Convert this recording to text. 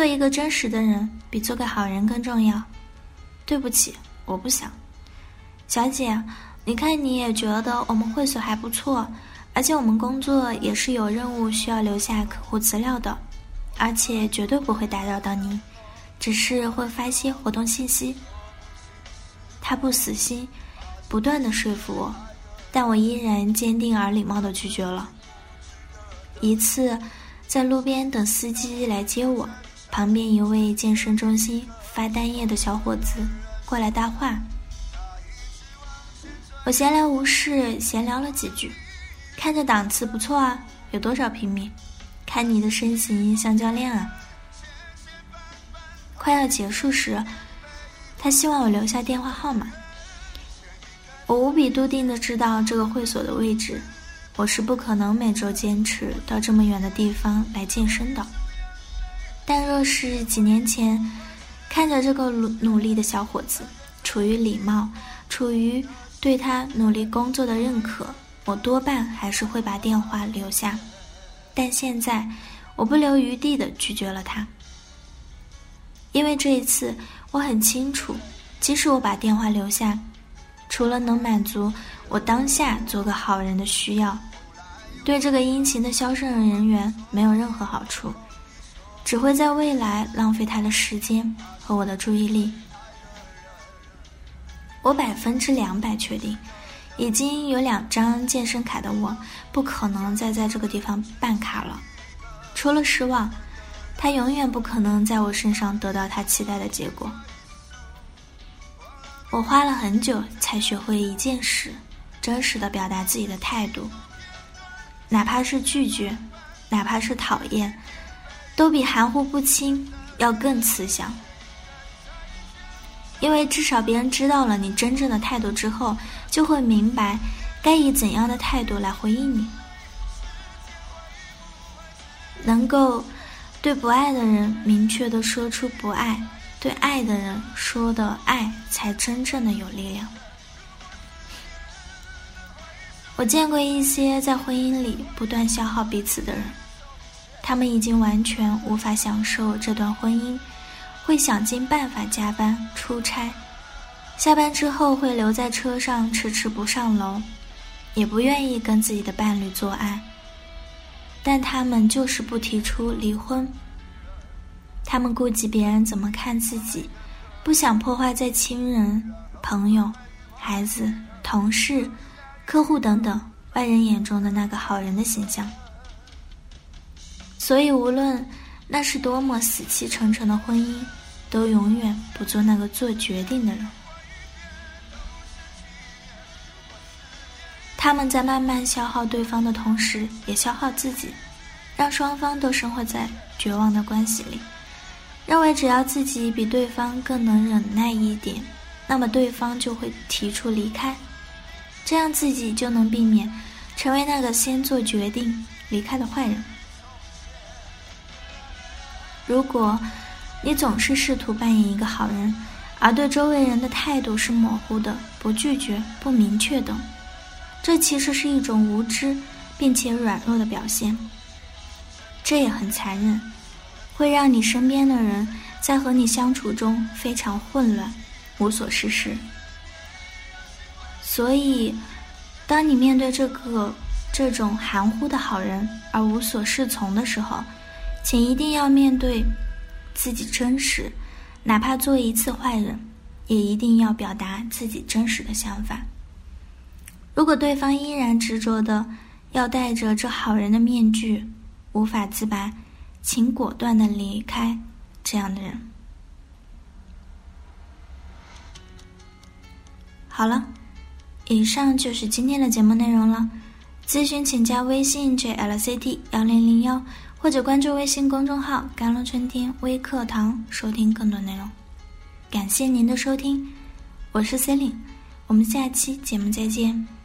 做一个真实的人，比做个好人更重要。对不起，我不想。小姐，你看你也觉得我们会所还不错，而且我们工作也是有任务需要留下客户资料的，而且绝对不会打扰到您，只是会发些活动信息。他不死心，不断的说服我，但我依然坚定而礼貌的拒绝了。一次，在路边等司机来接我。旁边一位健身中心发单页的小伙子过来搭话，我闲来无事闲聊了几句，看着档次不错啊，有多少平米？看你的身形像教练啊。快要结束时，他希望我留下电话号码。我无比笃定的知道这个会所的位置，我是不可能每周坚持到这么远的地方来健身的。但若是几年前，看着这个努努力的小伙子，出于礼貌，出于对他努力工作的认可，我多半还是会把电话留下。但现在，我不留余地的拒绝了他，因为这一次我很清楚，即使我把电话留下，除了能满足我当下做个好人的需要，对这个殷勤的销售人员没有任何好处。只会在未来浪费他的时间和我的注意力。我百分之两百确定，已经有两张健身卡的我，不可能再在这个地方办卡了。除了失望，他永远不可能在我身上得到他期待的结果。我花了很久才学会一件事：真实的表达自己的态度，哪怕是拒绝，哪怕是讨厌。都比含糊不清要更慈祥，因为至少别人知道了你真正的态度之后，就会明白该以怎样的态度来回应你。能够对不爱的人明确的说出不爱，对爱的人说的爱，才真正的有力量。我见过一些在婚姻里不断消耗彼此的人。他们已经完全无法享受这段婚姻，会想尽办法加班出差，下班之后会留在车上迟迟不上楼，也不愿意跟自己的伴侣做爱。但他们就是不提出离婚。他们顾及别人怎么看自己，不想破坏在亲人、朋友、孩子、同事、客户等等外人眼中的那个好人的形象。所以，无论那是多么死气沉沉的婚姻，都永远不做那个做决定的人。他们在慢慢消耗对方的同时，也消耗自己，让双方都生活在绝望的关系里，认为只要自己比对方更能忍耐一点，那么对方就会提出离开，这样自己就能避免成为那个先做决定离开的坏人。如果，你总是试图扮演一个好人，而对周围人的态度是模糊的、不拒绝、不明确等，这其实是一种无知并且软弱的表现。这也很残忍，会让你身边的人在和你相处中非常混乱、无所事事。所以，当你面对这个这种含糊的好人而无所适从的时候，请一定要面对自己真实，哪怕做一次坏人，也一定要表达自己真实的想法。如果对方依然执着的要戴着这好人的面具，无法自拔，请果断的离开这样的人。好了，以上就是今天的节目内容了。咨询请加微信 jlct 幺零零幺。或者关注微信公众号“甘露春天微课堂”，收听更多内容。感谢您的收听，我是 c e l i n e 我们下期节目再见。